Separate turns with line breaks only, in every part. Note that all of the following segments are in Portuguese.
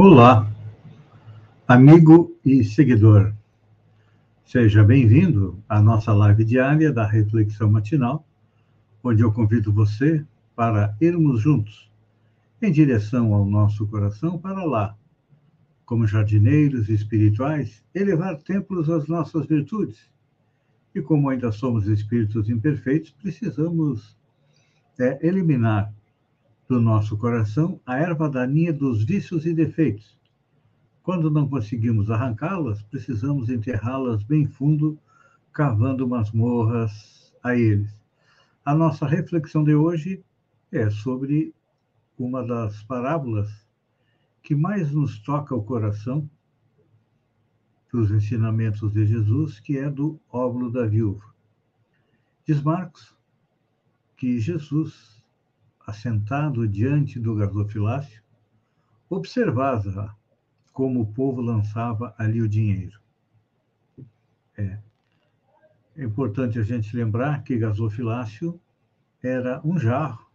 Olá, amigo e seguidor. Seja bem-vindo à nossa live diária da Reflexão Matinal, onde eu convido você para irmos juntos em direção ao nosso coração para lá, como jardineiros espirituais, elevar templos às nossas virtudes. E como ainda somos espíritos imperfeitos, precisamos é, eliminar do nosso coração a erva daninha dos vícios e defeitos. Quando não conseguimos arrancá-las, precisamos enterrá-las bem fundo, cavando masmorras a eles. A nossa reflexão de hoje é sobre uma das parábolas que mais nos toca o coração dos ensinamentos de Jesus, que é do óvulo da viúva. Diz Marcos que Jesus assentado diante do gasofilácio, observava como o povo lançava ali o dinheiro. É. é importante a gente lembrar que gasofilácio era um jarro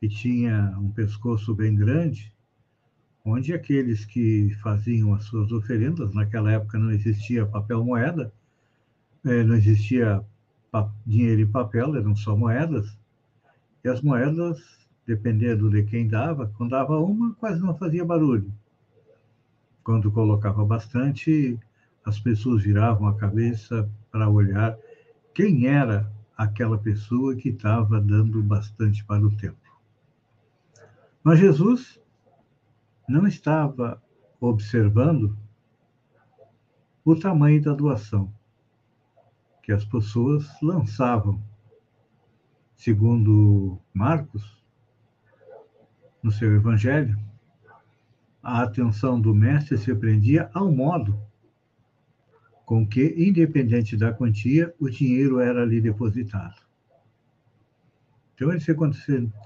que tinha um pescoço bem grande, onde aqueles que faziam as suas oferendas, naquela época não existia papel moeda, é, não existia dinheiro e papel, eram só moedas, e as moedas, dependendo de quem dava, quando dava uma, quase não fazia barulho. Quando colocava bastante, as pessoas viravam a cabeça para olhar quem era aquela pessoa que estava dando bastante para o templo. Mas Jesus não estava observando o tamanho da doação que as pessoas lançavam segundo Marcos, no seu evangelho, a atenção do mestre se prendia ao modo com que, independente da quantia, o dinheiro era ali depositado. Então ele se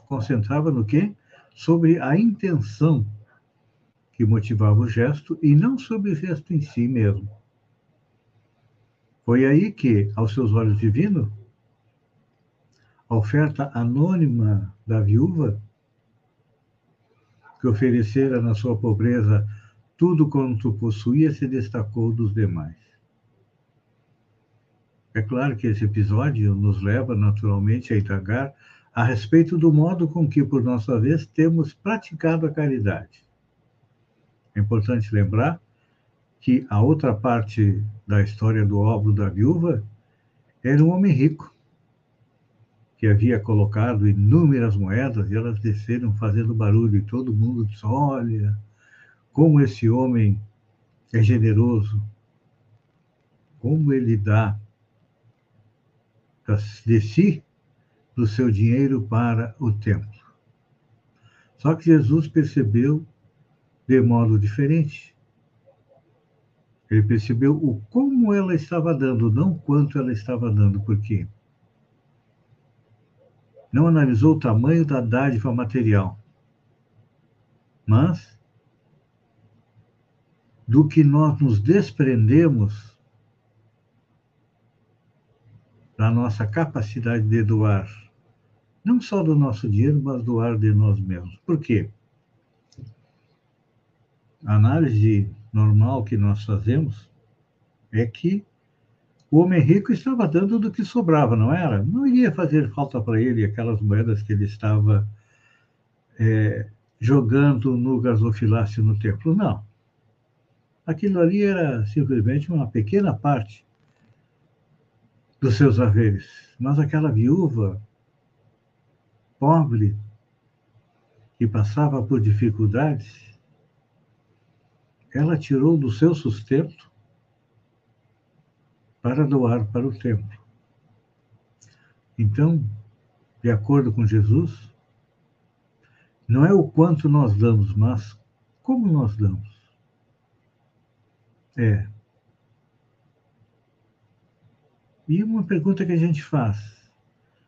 concentrava no quê? Sobre a intenção que motivava o gesto e não sobre o gesto em si mesmo. Foi aí que, aos seus olhos divinos, a oferta anônima da viúva, que oferecera na sua pobreza tudo quanto possuía, se destacou dos demais. É claro que esse episódio nos leva naturalmente a indagar a respeito do modo com que, por nossa vez, temos praticado a caridade. É importante lembrar que a outra parte da história do óbolo da viúva era um homem rico, que havia colocado inúmeras moedas e elas desceram fazendo barulho e todo mundo disse: Olha, como esse homem é generoso, como ele dá de si, do seu dinheiro para o templo. Só que Jesus percebeu de modo diferente. Ele percebeu o como ela estava dando, não quanto ela estava dando, por quê? Não analisou o tamanho da dádiva material, mas do que nós nos desprendemos da nossa capacidade de doar, não só do nosso dinheiro, mas doar de nós mesmos. Por quê? A análise normal que nós fazemos é que o homem rico estava dando do que sobrava, não era? Não iria fazer falta para ele aquelas moedas que ele estava é, jogando no gasofilácio no templo, não. Aquilo ali era simplesmente uma pequena parte dos seus haveres. Mas aquela viúva pobre que passava por dificuldades, ela tirou do seu sustento para doar para o templo. Então, de acordo com Jesus, não é o quanto nós damos, mas como nós damos. É. E uma pergunta que a gente faz: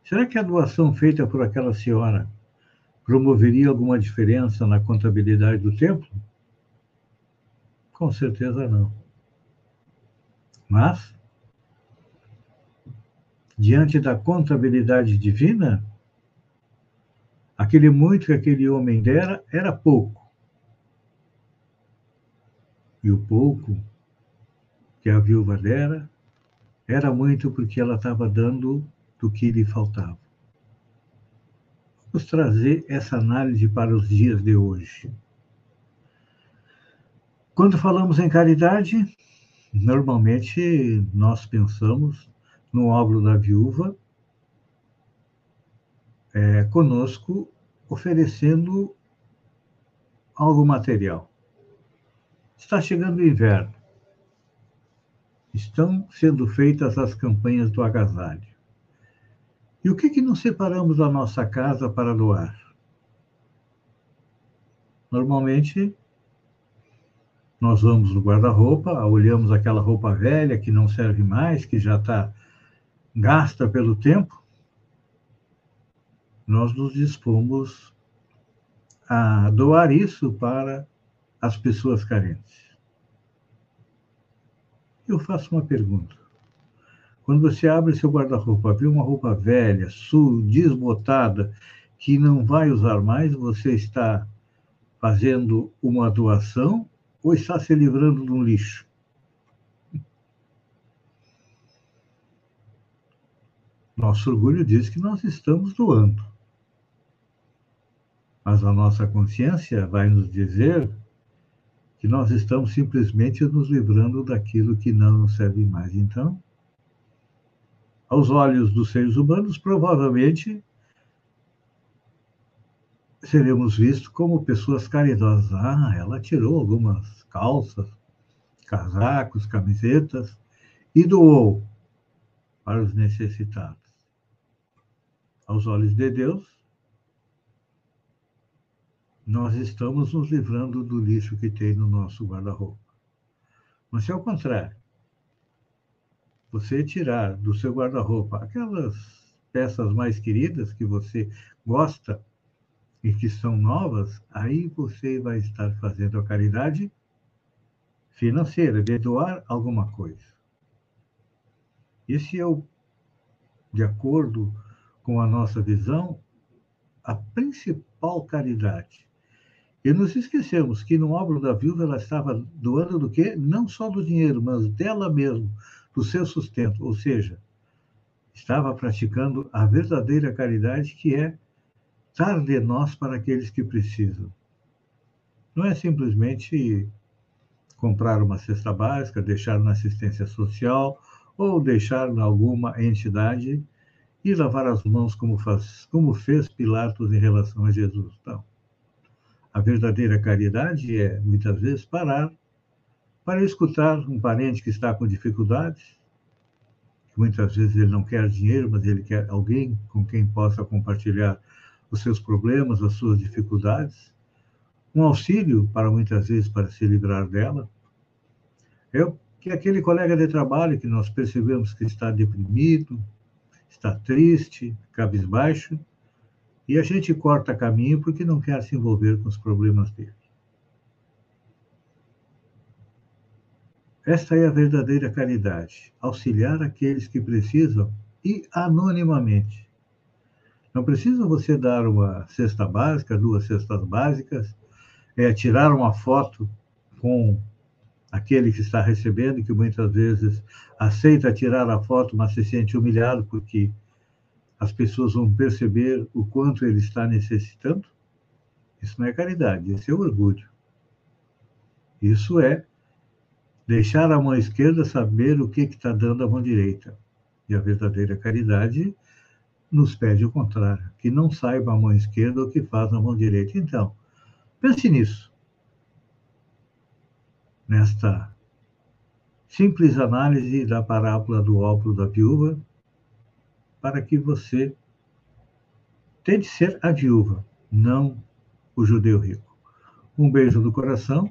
será que a doação feita por aquela senhora promoveria alguma diferença na contabilidade do templo? Com certeza não. Mas, diante da contabilidade divina, aquele muito que aquele homem dera era pouco. E o pouco que a viúva dera era muito porque ela estava dando do que lhe faltava. Vamos trazer essa análise para os dias de hoje. Quando falamos em caridade, normalmente nós pensamos no óbolo da viúva é, conosco oferecendo algo material. Está chegando o inverno. Estão sendo feitas as campanhas do agasalho. E o que, que não separamos da nossa casa para doar? Normalmente, nós vamos no guarda-roupa, olhamos aquela roupa velha que não serve mais, que já está gasta pelo tempo, nós nos dispomos a doar isso para as pessoas carentes. Eu faço uma pergunta. Quando você abre seu guarda-roupa, vê uma roupa velha, sul, desbotada, que não vai usar mais, você está fazendo uma doação ou está se livrando de um lixo? Nosso orgulho diz que nós estamos doando. Mas a nossa consciência vai nos dizer que nós estamos simplesmente nos livrando daquilo que não nos serve mais. Então, aos olhos dos seres humanos, provavelmente seremos vistos como pessoas caridosas. Ah, ela tirou algumas calças, casacos, camisetas e doou para os necessitados. Aos olhos de Deus, nós estamos nos livrando do lixo que tem no nosso guarda-roupa. Mas se ao contrário, você tirar do seu guarda-roupa aquelas peças mais queridas que você gosta e que são novas, aí você vai estar fazendo a caridade financeira, de doar alguma coisa. Esse é o, de acordo com a nossa visão, a principal caridade. E nos esquecemos que no óbolo da viúva ela estava doando do quê? Não só do dinheiro, mas dela mesmo, do seu sustento. Ou seja, estava praticando a verdadeira caridade, que é dar de nós para aqueles que precisam. Não é simplesmente comprar uma cesta básica, deixar na assistência social ou deixar em alguma entidade e lavar as mãos como, faz, como fez Pilatos em relação a Jesus. Não. A verdadeira caridade é, muitas vezes, parar para escutar um parente que está com dificuldades, que muitas vezes ele não quer dinheiro, mas ele quer alguém com quem possa compartilhar os seus problemas, as suas dificuldades, um auxílio para muitas vezes para se livrar dela. É que aquele colega de trabalho que nós percebemos que está deprimido, está triste, cabisbaixo, e a gente corta caminho porque não quer se envolver com os problemas dele. Esta é a verdadeira caridade, auxiliar aqueles que precisam e anonimamente. Não precisa você dar uma cesta básica, duas cestas básicas, é, tirar uma foto com aquele que está recebendo, que muitas vezes aceita tirar a foto, mas se sente humilhado porque as pessoas vão perceber o quanto ele está necessitando. Isso não é caridade, isso é orgulho. Isso é deixar a mão esquerda saber o que está dando a mão direita. E a verdadeira caridade nos pede o contrário, que não saiba a mão esquerda o que faz a mão direita. Então, pense nisso. Nesta simples análise da parábola do óculo da viúva, para que você tente ser a viúva, não o judeu rico. Um beijo do coração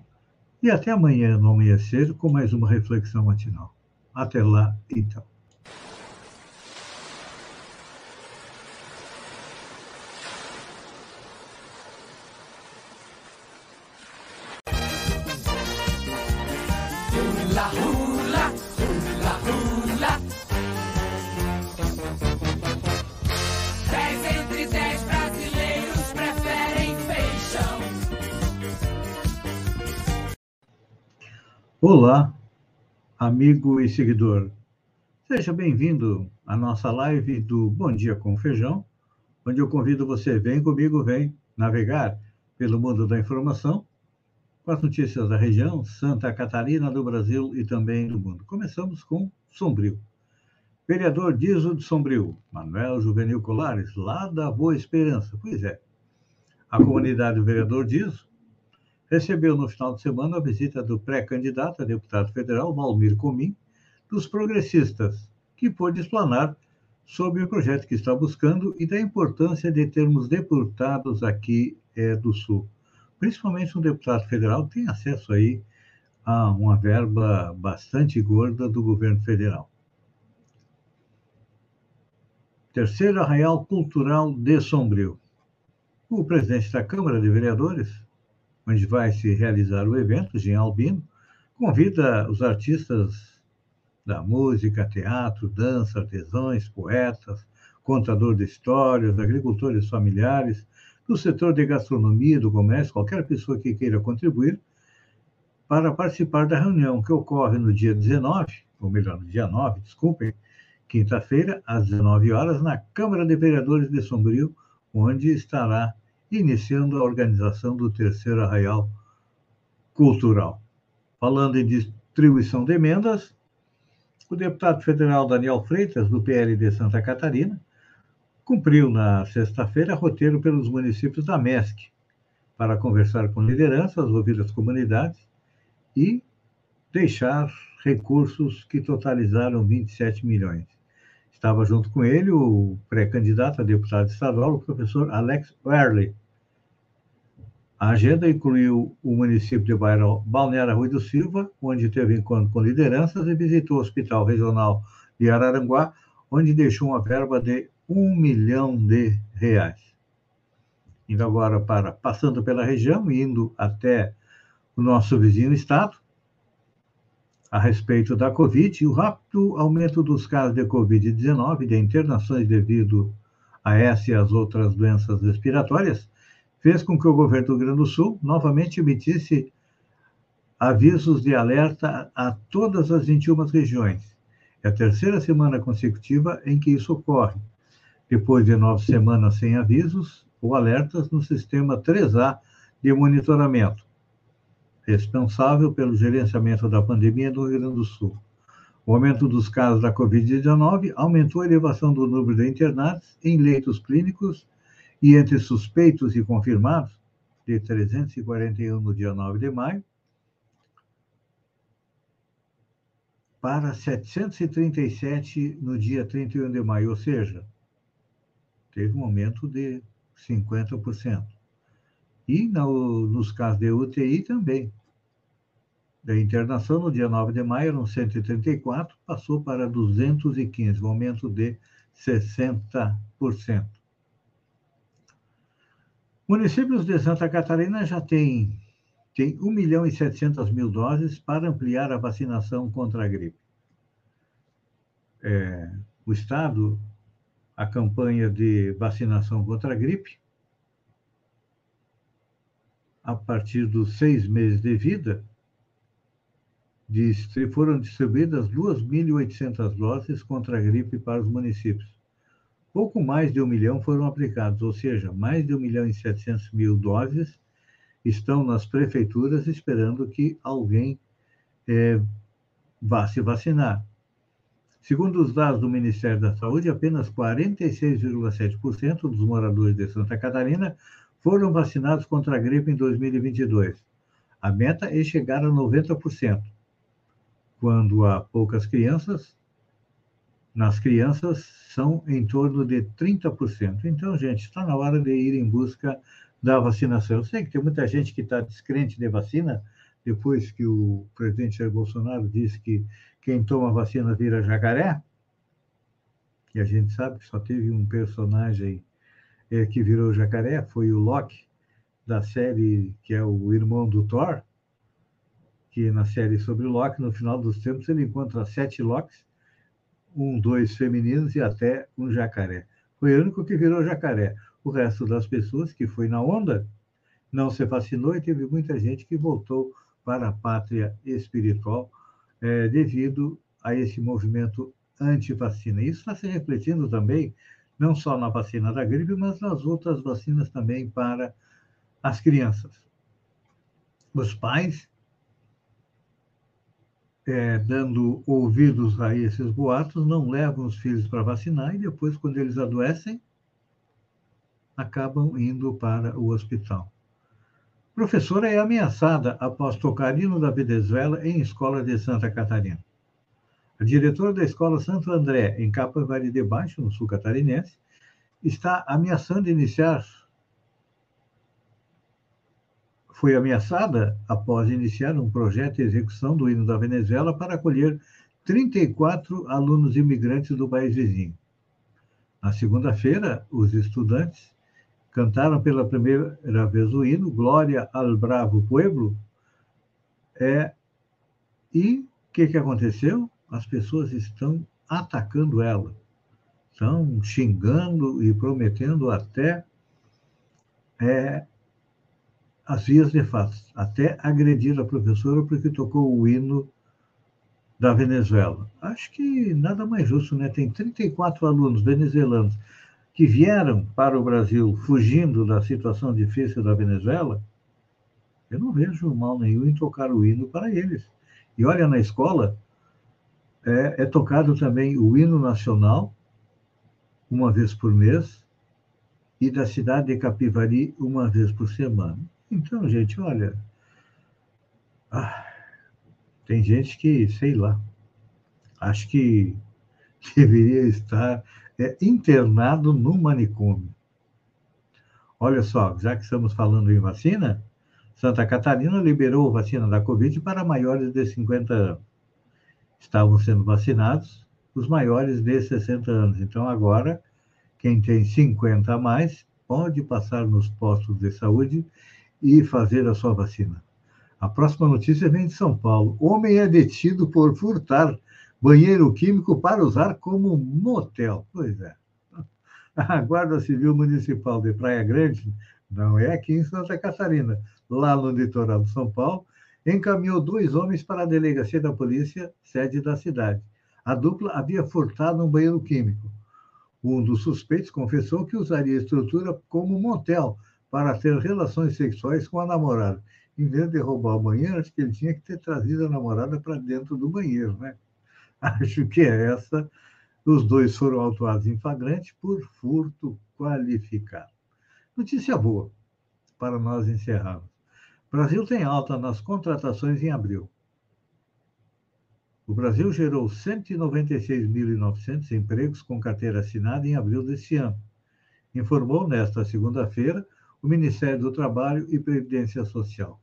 e até amanhã no amanhecer com mais uma reflexão matinal. Até lá, então. Olá, amigo e seguidor. Seja bem-vindo à nossa live do Bom Dia com Feijão, onde eu convido você, vem comigo, vem navegar pelo mundo da informação com as notícias da região, Santa Catarina, do Brasil e também do mundo. Começamos com Sombrio. Vereador Dizo de Sombrio, Manuel Juvenil Colares, lá da Boa Esperança. Pois é, a comunidade do vereador Dizo recebeu no final de semana a visita do pré-candidato a deputado federal, Valmir Comim, dos progressistas, que pôde explanar sobre o projeto que está buscando e da importância de termos deputados aqui é, do Sul. Principalmente um deputado federal tem acesso aí a uma verba bastante gorda do governo federal. Terceiro Arraial Cultural de Sombrio. O presidente da Câmara de Vereadores, onde vai se realizar o evento, Jean Albino, convida os artistas da música, teatro, dança, artesãos, poetas, contador de histórias, agricultores familiares, do setor de gastronomia, do comércio, qualquer pessoa que queira contribuir, para participar da reunião que ocorre no dia 19, ou melhor, no dia 9, desculpem, quinta-feira, às 19 horas, na Câmara de Vereadores de Sombrio, onde estará iniciando a organização do terceiro arraial cultural. Falando em distribuição de emendas, o deputado federal Daniel Freitas, do PL de Santa Catarina, cumpriu na sexta-feira roteiro pelos municípios da MESC para conversar com lideranças, ouvir as comunidades e deixar recursos que totalizaram 27 milhões. Estava junto com ele o pré-candidato a deputado estadual, o professor Alex Werley, a agenda incluiu o município de Balneário Rui do Silva, onde teve encontro com lideranças e visitou o Hospital Regional de Araranguá, onde deixou uma verba de um milhão de reais. Indo agora para, passando pela região, indo até o nosso vizinho estado, a respeito da Covid, o rápido aumento dos casos de Covid-19 e de internações devido a essa e as outras doenças respiratórias fez com que o governo do Rio Grande do Sul novamente emitisse avisos de alerta a todas as 21 regiões. É a terceira semana consecutiva em que isso ocorre. Depois de nove semanas sem avisos ou alertas no sistema 3A de monitoramento, responsável pelo gerenciamento da pandemia no Rio Grande do Sul. O aumento dos casos da Covid-19 aumentou a elevação do número de internados em leitos clínicos e entre suspeitos e confirmados, de 341 no dia 9 de maio, para 737 no dia 31 de maio, ou seja, teve um aumento de 50%. E no, nos casos de UTI também. Da internação, no dia 9 de maio, eram 134, passou para 215, um aumento de 60%. Municípios de Santa Catarina já têm, têm 1 milhão e 700 mil doses para ampliar a vacinação contra a gripe. É, o Estado, a campanha de vacinação contra a gripe, a partir dos seis meses de vida, foram distribuídas 2.800 doses contra a gripe para os municípios. Pouco mais de um milhão foram aplicados, ou seja, mais de um milhão e setecentos mil doses estão nas prefeituras esperando que alguém é, vá se vacinar. Segundo os dados do Ministério da Saúde, apenas 46,7% dos moradores de Santa Catarina foram vacinados contra a gripe em 2022. A meta é chegar a 90%. Quando há poucas crianças, nas crianças são em torno de 30%. Então, gente, está na hora de ir em busca da vacinação. Eu sei que tem muita gente que está descrente de vacina, depois que o presidente Jair Bolsonaro disse que quem toma vacina vira jacaré, e a gente sabe que só teve um personagem é, que virou jacaré, foi o Loki, da série que é o irmão do Thor, que na série sobre Loki, no final dos tempos, ele encontra sete Locks, um, dois femininos e até um jacaré. Foi o único que virou jacaré. O resto das pessoas que foi na onda não se vacinou e teve muita gente que voltou para a pátria espiritual é, devido a esse movimento anti-vacina. Isso está se refletindo também, não só na vacina da gripe, mas nas outras vacinas também para as crianças. Os pais, é, dando ouvidos a esses boatos, não levam os filhos para vacinar e depois, quando eles adoecem, acabam indo para o hospital. Professora é ameaçada após tocar hino da Venezuela em escola de Santa Catarina. A diretora da escola Santo André, em Capivari de Baixo, no sul catarinense, está ameaçando iniciar. Foi ameaçada após iniciar um projeto de execução do hino da Venezuela para acolher 34 alunos imigrantes do país vizinho. Na segunda-feira, os estudantes cantaram pela primeira vez o hino Glória al Bravo Pueblo. É, e o que, que aconteceu? As pessoas estão atacando ela, estão xingando e prometendo até é, as vias de fato, até agredir a professora porque tocou o hino da Venezuela. Acho que nada mais justo, né? Tem 34 alunos venezuelanos que vieram para o Brasil fugindo da situação difícil da Venezuela, eu não vejo mal nenhum em tocar o hino para eles. E olha, na escola é, é tocado também o hino nacional, uma vez por mês, e da cidade de Capivari, uma vez por semana. Então, gente, olha. Ah, tem gente que, sei lá, acho que deveria estar é internado no manicômio. Olha só, já que estamos falando em vacina, Santa Catarina liberou a vacina da Covid para maiores de 50 anos. Estavam sendo vacinados os maiores de 60 anos. Então, agora, quem tem 50 a mais pode passar nos postos de saúde e fazer a sua vacina. A próxima notícia vem de São Paulo. Homem é detido por furtar banheiro químico para usar como motel. Pois é. A Guarda Civil Municipal de Praia Grande, não é aqui em Santa Catarina, lá no litoral de São Paulo, encaminhou dois homens para a delegacia da polícia, sede da cidade. A dupla havia furtado um banheiro químico. Um dos suspeitos confessou que usaria a estrutura como motel para ter relações sexuais com a namorada. Em vez de roubar o banheiro, acho que ele tinha que ter trazido a namorada para dentro do banheiro, né? acho que é essa. Os dois foram autuados em flagrante por furto qualificado. Notícia boa, para nós encerrarmos. Brasil tem alta nas contratações em abril. O Brasil gerou 196.900 empregos com carteira assinada em abril deste ano, informou nesta segunda-feira o Ministério do Trabalho e Previdência Social.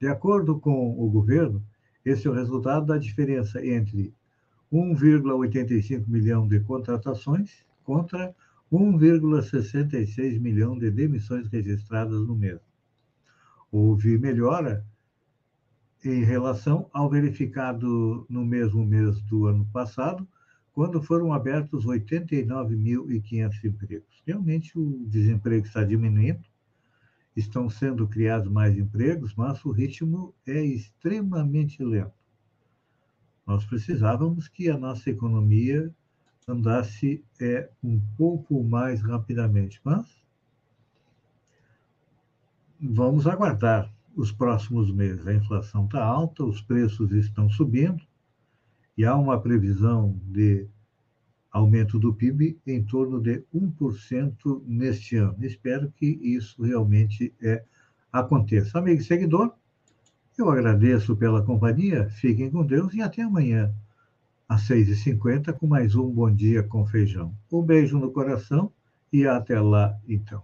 De acordo com o governo, esse é o resultado da diferença entre 1,85 milhão de contratações contra 1,66 milhão de demissões registradas no mês. Houve melhora em relação ao verificado no mesmo mês do ano passado, quando foram abertos 89.500 empregos. Realmente o desemprego está diminuindo, estão sendo criados mais empregos, mas o ritmo é extremamente lento. Nós precisávamos que a nossa economia andasse é, um pouco mais rapidamente, mas vamos aguardar os próximos meses. A inflação está alta, os preços estão subindo e há uma previsão de aumento do PIB em torno de 1% neste ano. Espero que isso realmente é, aconteça. Amigo e seguidor, eu agradeço pela companhia, fiquem com Deus e até amanhã, às 6h50, com mais um Bom Dia com Feijão. Um beijo no coração e até lá, então.